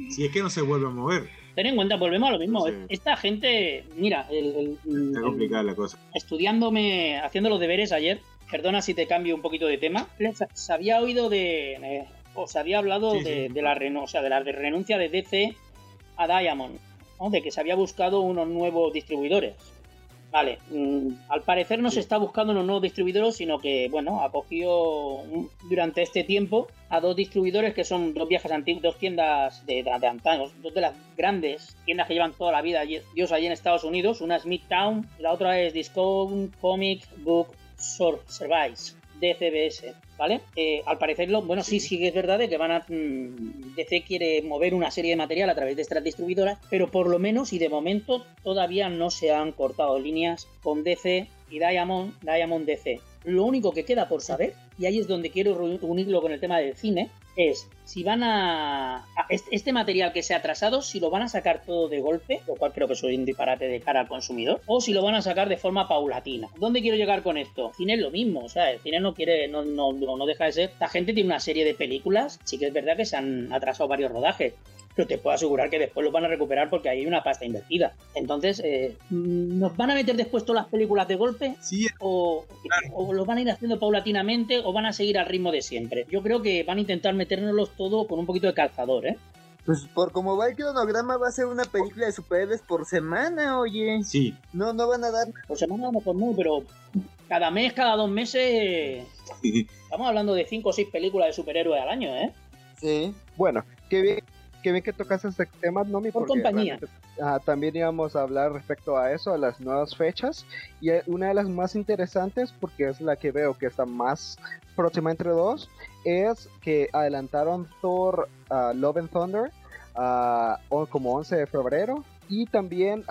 Si es que no se vuelve a mover. Ten en cuenta, volvemos a lo mismo. Esta gente, mira, el, Está complicada la cosa. Estudiándome, haciendo los deberes ayer, perdona si te cambio un poquito de tema, se había oído de. Eh, o se había hablado de, la o sea, de la renuncia de DC a Diamond, de que se había buscado unos nuevos distribuidores. Vale, mm, al parecer no se está buscando unos nuevos distribuidores, sino que, bueno, ha cogido durante este tiempo a dos distribuidores que son dos viejas antiguas, dos tiendas de, de, antaños, dos de las grandes tiendas que llevan toda la vida Dios allí en Estados Unidos. Una es Midtown y la otra es Discount Comic Book Service, DCBS. ¿vale? Eh, al parecerlo, bueno, sí, sí, es verdad que van a. Mm, DC quiere mover una serie de material a través de estas distribuidoras, pero por lo menos y de momento todavía no se han cortado líneas con DC y Diamond, Diamond DC. Lo único que queda por saber, y ahí es donde quiero unirlo con el tema del cine, es si van a, este material que se ha atrasado, si lo van a sacar todo de golpe, lo cual creo que es un disparate de cara al consumidor, o si lo van a sacar de forma paulatina. ¿Dónde quiero llegar con esto? Cine es lo mismo, o sea, el cine no quiere, no, no, no deja de ser. La gente tiene una serie de películas, sí que es verdad que se han atrasado varios rodajes, pero te puedo asegurar que después lo van a recuperar porque hay una pasta invertida. Entonces, eh, ¿nos van a meter después todas las películas de golpe? Sí. O, o, lo van a ir haciendo paulatinamente o van a seguir al ritmo de siempre. Yo creo que van a intentar metérnoslos todo con un poquito de calzador, ¿eh? Pues por como va el cronograma va a ser una película de superhéroes por semana, oye. Sí. No, no van a dar. Por semana no por no, pero cada mes, cada dos meses. Estamos hablando de cinco o seis películas de superhéroes al año, ¿eh? Sí. Bueno, qué bien qué bien que tocas este tema, Nomi. Por compañía. también íbamos a hablar respecto a eso, a las nuevas fechas. Y eh, una de las más interesantes, porque es la que veo que está más próxima entre dos, es que adelantaron Thor Love and Thunder como 11 de febrero. Y también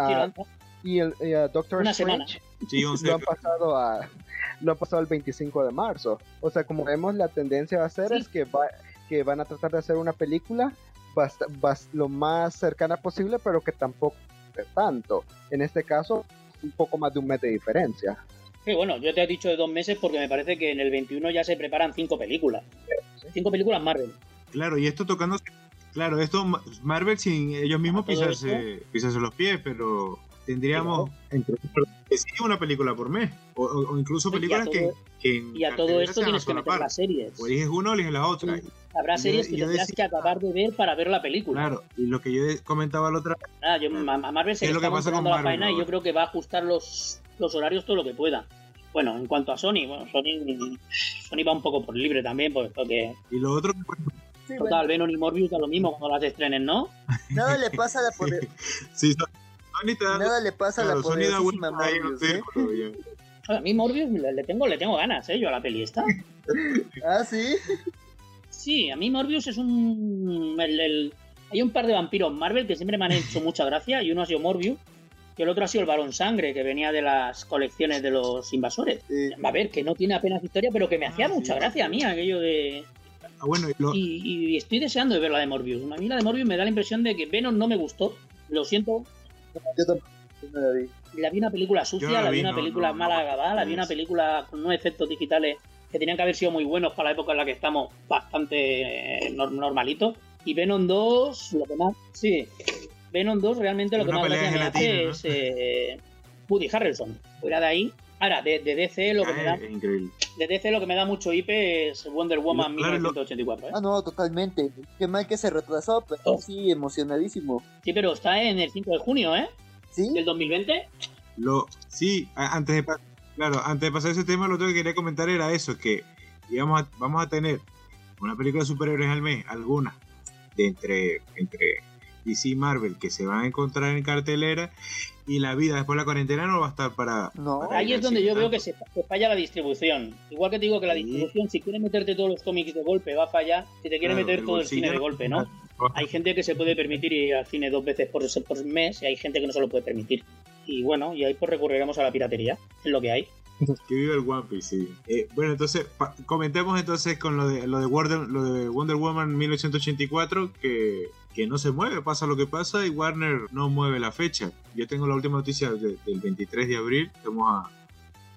y el Doctor Strange lo han pasado a lo han pasado al 25 de marzo. O sea, como vemos, la tendencia va a ser es que va, que van a tratar de hacer una película lo más cercana posible, pero que tampoco tanto. En este caso, un poco más de un mes de diferencia. Sí, bueno, yo te he dicho de dos meses porque me parece que en el 21 ya se preparan cinco películas. Cinco películas Marvel. Claro, y esto tocando. Claro, esto Marvel sin ellos mismos pisarse, pisarse los pies, pero tendríamos una película por mes o, incluso películas que, y a todo esto tienes que meter las series. O eliges una o eliges la otra habrá series que tendrás que acabar de ver para ver la película. Claro y lo que yo comentaba la otra ah, yo, a Marvel se le está tomando la faena y yo creo que va a ajustar los, los horarios todo lo que pueda. Bueno, en cuanto a Sony, bueno, Sony, Sony va un poco por libre también, porque... Y lo otro... Total, Venom y Morbius da lo mismo cuando las estrenen, ¿no? Nada le pasa la sí, Nada le pasa a la poderosísima Morbius, ¿eh? A mí Morbius le tengo, le tengo ganas, ¿eh? Yo a la peli esta. ¿Ah, sí? Sí, a mí Morbius es un... Hay un par de vampiros Marvel que siempre me han hecho mucha gracia y uno ha sido Morbius y el otro ha sido el Barón Sangre, que venía de las colecciones de los invasores. A ver, que no tiene apenas historia, pero que me hacía ah, mucha gracia a mí aquello de... Ah, bueno, y, y, estoy deseando de ver la de Morbius. A mí la de Morbius me da la impresión de que Venom no me gustó. Lo siento, yo tampoco la vi. La vi una película sucia, la, vi, una película mala acabada, la vi una película con unos efectos digitales que tenían que haber sido muy buenos para la época en la que estamos, bastante eh, normalitos. Y Venom 2, lo que más. Sí. Venom 2 realmente lo que más me hace es eh, Woody Harrelson. Fuera de ahí, Ahora, de, DC lo que me da. De DC lo que me da mucho IP es Wonder Woman 1984. ¿eh? Ah, no, totalmente. Qué mal que se retrasó, pero oh. sí, emocionadísimo. Sí, pero está en el 5 de junio, ¿eh? Sí. ¿Del 2020? Lo, sí, antes de, claro, antes de pasar ese tema, lo otro que quería comentar era eso: que digamos, vamos a tener una película de superhéroes al mes, alguna, de entre, entre DC y Marvel, que se van a encontrar en cartelera y la vida después de la cuarentena no va a estar para... No. Ahí es donde yo veo que se, falla la distribución. Igual que te digo que la distribución, si quieres meterte todos los cómics de golpe, va a fallar. Si te quieres meter todo el cine de golpe, ¿no? Hay gente que se puede permitir ir al cine dos veces por, por mes y hay gente que no se lo puede permitir. Y bueno, y ahí pues recurriremos a la piratería, es lo que hay. Que vive el One Piece, sí. Eh, bueno, entonces, comentemos entonces con lo de, lo de, Wonder, lo de Wonder Woman 1984, que, que no se mueve, pasa lo que pasa, y Warner no mueve la fecha. Yo tengo la última noticia del 23 de abril, estamos a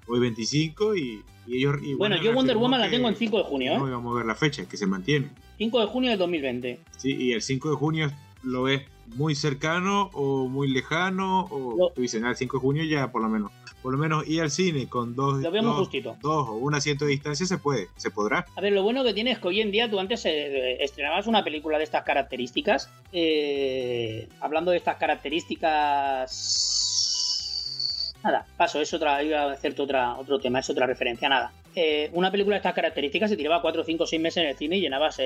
hoy 25, y, ellos... bueno, yo Wonder Woman la tengo en 5 de junio, ¿eh? No voy a mover la fecha, que se mantiene. 5 de junio del 2020. Sí, y el 5 de junio lo ves muy cercano o muy lejano, o tú dices, el 5 de junio ya por lo menos por lo menos ir al cine con dos, dos, dos, o un asiento de distancia se puede, se podrá. A ver, lo bueno que tiene es que hoy en día tú antes eh, estrenabas una película de estas características, eh, hablando de estas características... Nada, paso, es otra, iba a hacerte otra, otro tema, es otra referencia, nada. Eh, una película de estas características se tiraba 4, 5, 6 meses en el cine y llenabas,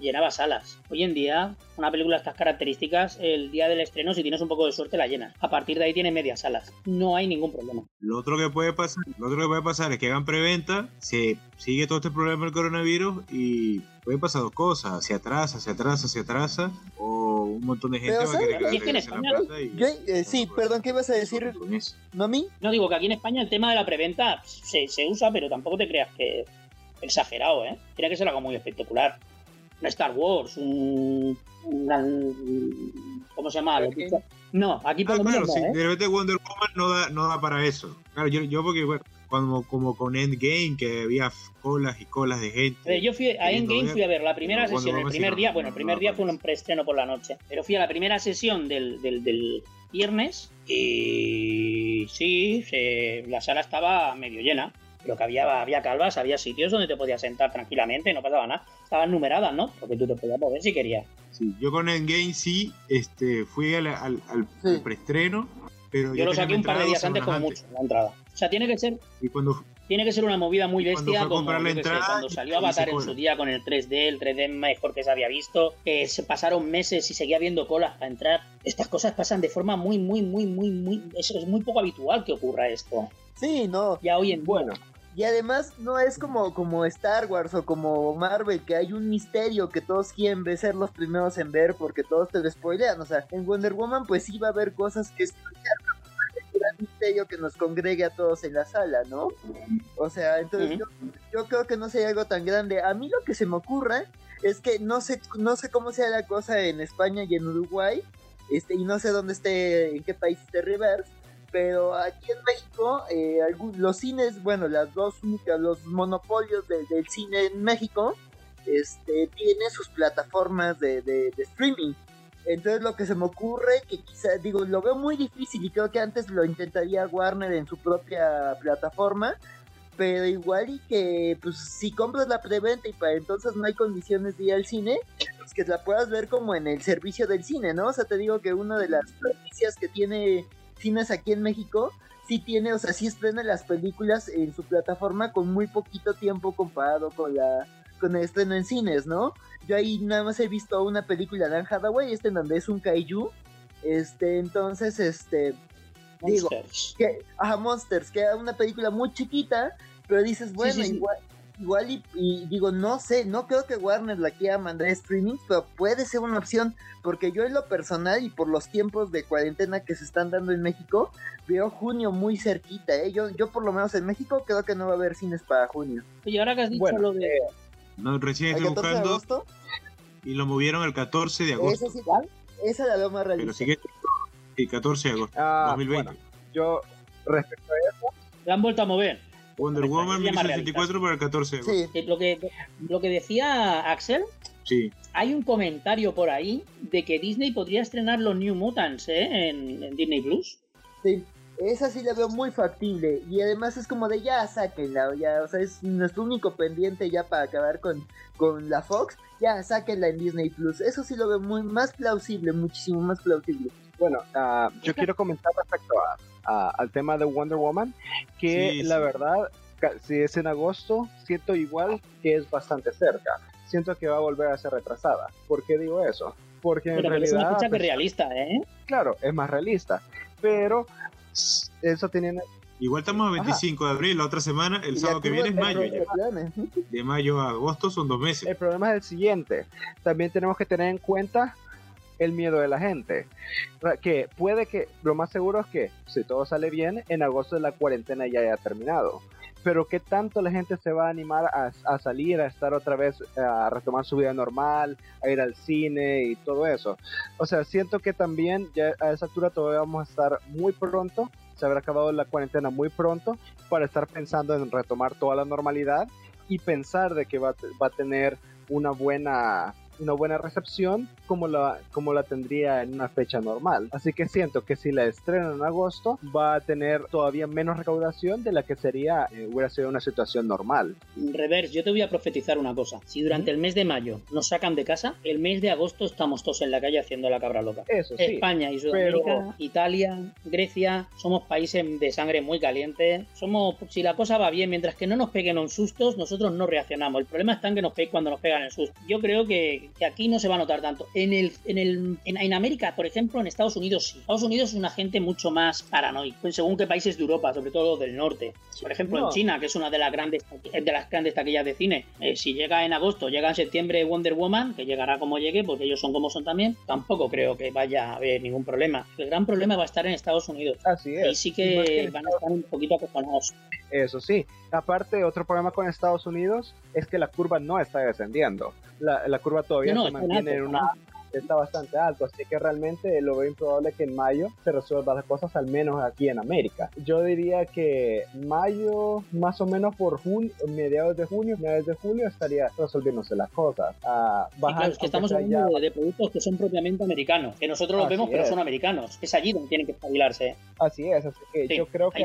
llenaba salas. Hoy en día, una película de estas características, el día del estreno, si tienes un poco de suerte, la llenas. A partir de ahí tiene medias salas. No hay ningún problema. Lo otro que puede pasar, lo otro que puede pasar es que hagan preventa, se sigue todo este problema del coronavirus y pueden pasar dos cosas, se atrasa, se atrasa, se atrasa, o un montón de gente va a querer que en España, eh, sí, perdón, ¿qué ibas a decir? ¿No a mí? No, digo que aquí en España el tema de la preventa se, se usa, pero tampoco te creas que exagerado, ¿eh? Tiene que ser algo muy espectacular. Star Wars, un, ¿cómo se llama? No, aquí por ah, lo menos claro, no, ¿eh? de repente Wonder Woman no da, no da para eso. Claro, yo, yo porque bueno, como, como con Endgame, que había colas y colas de gente. yo fui a Endgame, fui a ver la primera sesión, el primer día, bueno, el primer día fue un preestreno por la noche, pero fui a la primera sesión del, del, del viernes y sí, la sala estaba medio llena. Lo que había, había calvas, había sitios donde te podías sentar tranquilamente, no pasaba nada. Estaban numeradas, ¿no? Porque tú te podías mover si querías. Sí, yo con Endgame sí este, fui al, al, al preestreno, pero yo lo saqué un par de días antes como mucho, la entrada. O sea, tiene que ser. Y cuando, tiene que ser una movida muy bestia como la entrada, sé, cuando salió Avatar en su día con el 3D, el 3D mejor que se había visto, que se pasaron meses y seguía viendo colas para entrar. Estas cosas pasan de forma muy, muy, muy, muy, muy. Eso es muy poco habitual que ocurra esto. Sí, no. Ya hoy en Bueno. Y además no es como, como Star Wars o como Marvel, que hay un misterio que todos quieren ser los primeros en ver porque todos te lo spoilean. O sea, en Wonder Woman pues sí va a haber cosas que gran misterio que nos congregue a todos en la sala, ¿no? O sea, entonces yo, creo que no sería algo tan grande. A mí lo que se me ocurre es que no sé, no sé cómo sea la cosa en España y en Uruguay, este, y no sé dónde esté, en qué país esté Reverse, pero aquí en México, eh, los cines, bueno, las dos únicas, los monopolios del cine en México, este, tienen sus plataformas de, de streaming. Entonces lo que se me ocurre, que quizá, digo, lo veo muy difícil y creo que antes lo intentaría Warner en su propia plataforma, pero igual y que, pues si compras la preventa y para entonces no hay condiciones de ir al cine, pues que la puedas ver como en el servicio del cine, ¿no? O sea, te digo que una de las noticias que tiene cines aquí en México, sí tiene, o sea, sí estrena las películas en su plataforma con muy poquito tiempo comparado con la con el estreno en cines, ¿no? Yo ahí nada más he visto una película de Anne Hathaway, este en donde es un kaiju. Este, entonces, este. Digo, que, ajá, Monsters, que era una película muy chiquita, pero dices, bueno, igual, igual y, digo, no sé, no creo que Warner la quiera mandar a streaming, pero puede ser una opción, porque yo en lo personal y por los tiempos de cuarentena que se están dando en México, veo junio muy cerquita, ¿eh? Yo, yo por lo menos en México creo que no va a haber cines para junio. Y ahora que has dicho lo de... No, recién estoy buscando. Y lo movieron el 14 de agosto. ¿Esa igual? Esa la veo más realista. Pero sigue el 14 de agosto, 2020. Ah, yo, respecto a eso. La han vuelto a mover. Wonder Woman 1964 para el 14 de agosto. Sí. Lo, que, lo que decía Axel. Sí. Hay un comentario por ahí de que Disney podría estrenar los New Mutants ¿eh? en, en Disney Plus. Sí. Esa sí la veo muy factible. Y además es como de ya sáquenla. Ya, o sea, es nuestro único pendiente ya para acabar con, con la Fox. Ya sáquenla en Disney Plus. Eso sí lo veo muy más plausible, muchísimo más plausible. Bueno, uh, yo quiero comentar respecto a, al tema de Wonder Woman. Que la verdad, si es en agosto, siento igual que es bastante cerca. Siento que va a volver a ser retrasada. ¿Por qué digo eso? Porque en realidad. Es una fecha pues, realista, ¿eh? Claro, es más realista. Pero eso teniendo... Igual estamos a 25 de abril, la otra semana, el sábado que viene es mayo. De mayo a agosto son dos meses. El problema es el siguiente, también tenemos que tener en cuenta el miedo de la gente. Que puede que, lo más seguro es que, si todo sale bien, en agosto la cuarentena ya haya terminado. Pero qué tanto la gente se va a animar a, a, salir, a estar otra vez, a retomar su vida normal, a ir al cine y todo eso. O sea, siento que también ya a esa altura todavía vamos a estar muy pronto, se habrá acabado la cuarentena muy pronto para estar pensando en retomar toda la normalidad y pensar de que va, va a tener una buena una buena recepción como la, como la tendría en una fecha normal. Así que siento que si la estrenan en agosto va a tener todavía menos recaudación de la que sería, eh, hubiera sido una situación normal. Reverse, yo te voy a profetizar una cosa. Si durante el mes de mayo nos sacan de casa, el mes de agosto estamos todos en la calle haciendo la cabra loca. Eso sí. España y Sudamérica, Italia, Grecia, somos países de sangre muy caliente. Somos, si la cosa va bien, mientras que no nos peguen un sustos, nosotros no reaccionamos. El problema está en que nos peguen cuando nos pegan el susto. Yo creo que que aquí no se va a notar tanto. En, el, en, el, en, América, por ejemplo, en Estados Unidos sí. Estados Unidos es una gente mucho más paranoico, según qué países de Europa, sobre todo del norte. Por ejemplo, en China, que es una de las grandes, de las grandes taquillas de cine, eh, si llega en agosto, llega en septiembre Wonder Woman, que llegará como llegue, porque ellos son como son también, tampoco creo que vaya a haber ningún problema. El gran problema va a estar en Estados Unidos. Así es. Y sí que van a estar un poquito acojonados. Eso sí, aparte otro problema con Estados Unidos es que la curva no está descendiendo. La, la curva todavía se mantiene en una está bastante alto, así que realmente lo veo improbable que en mayo se resuelvan las cosas, al menos aquí en América. Yo diría que mayo, más o menos por junio, mediados de junio, mediados de julio, estaría resolviéndose las cosas. Ah, es que estamos hablando de, productos que son propiamente americanos, que nosotros los vemos, pero son americanos. Es allí donde tienen que espabilarse. Así es, así que yo creo que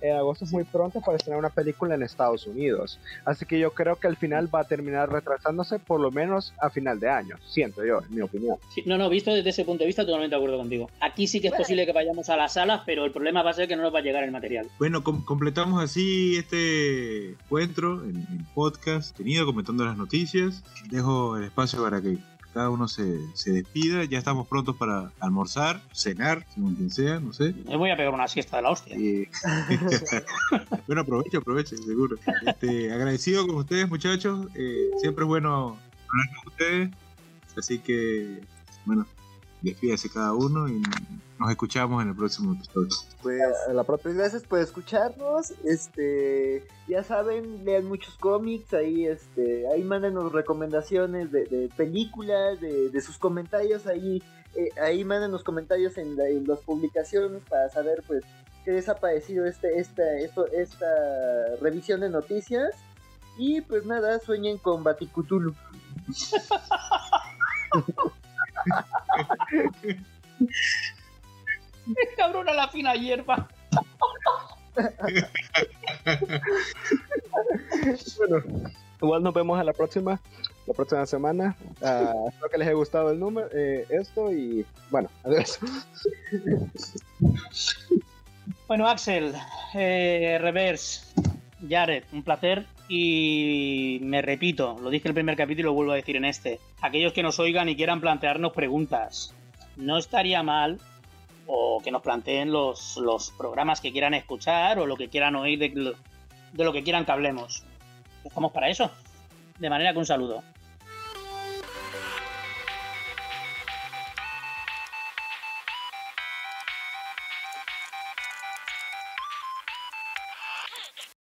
en agosto es muy pronto para estrenar una película en Estados Unidos. Así que yo creo que al final va a terminar retrasándose por lo menos a final de año, siento yo, en mi opinión. no, no, visto desde ese punto de vista, totalmente de acuerdo contigo. Aquí sí que es posible que vayamos a las salas, pero el problema va a ser que no nos va a llegar el material. Bueno, completamos así este encuentro en, en podcast, tenido comentando las noticias. Dejo el espacio para que cada uno se, se, despida. Ya estamos prontos para almorzar, cenar, según quien sea, no sé. Me voy a pegar una siesta de la hostia. bueno, aproveche, aproveche, seguro. Este, agradecido con ustedes, muchachos. Eh, siempre es bueno hablar con ustedes. Así que, bueno, despídase cada uno y nos escuchamos en el próximo episodio. Pues a la propia gracias por escucharnos. Este, ya saben, lean muchos cómics, ahí este, ahí mándenos recomendaciones de, películas, de, sus comentarios ahí eh, ahí mándenos comentarios en, las publicaciones para saber pues qué les ha parecido este esta esto esta revisión de noticias y pues nada, sueñen con Baticutulu. Cabrona la fina hierba. bueno, igual nos vemos a la próxima, la próxima semana. Uh, espero que les haya gustado el número, eh, esto y bueno, adiós. Bueno, Axel, eh, Reverse, Jared, un placer. Y me repito, lo dije en el primer capítulo y lo vuelvo a decir en este. Aquellos que nos oigan y quieran plantearnos preguntas, no estaría mal o que nos planteen los, los programas que quieran escuchar o lo que quieran oír de, de lo que quieran que hablemos. Estamos para eso. De manera que un saludo.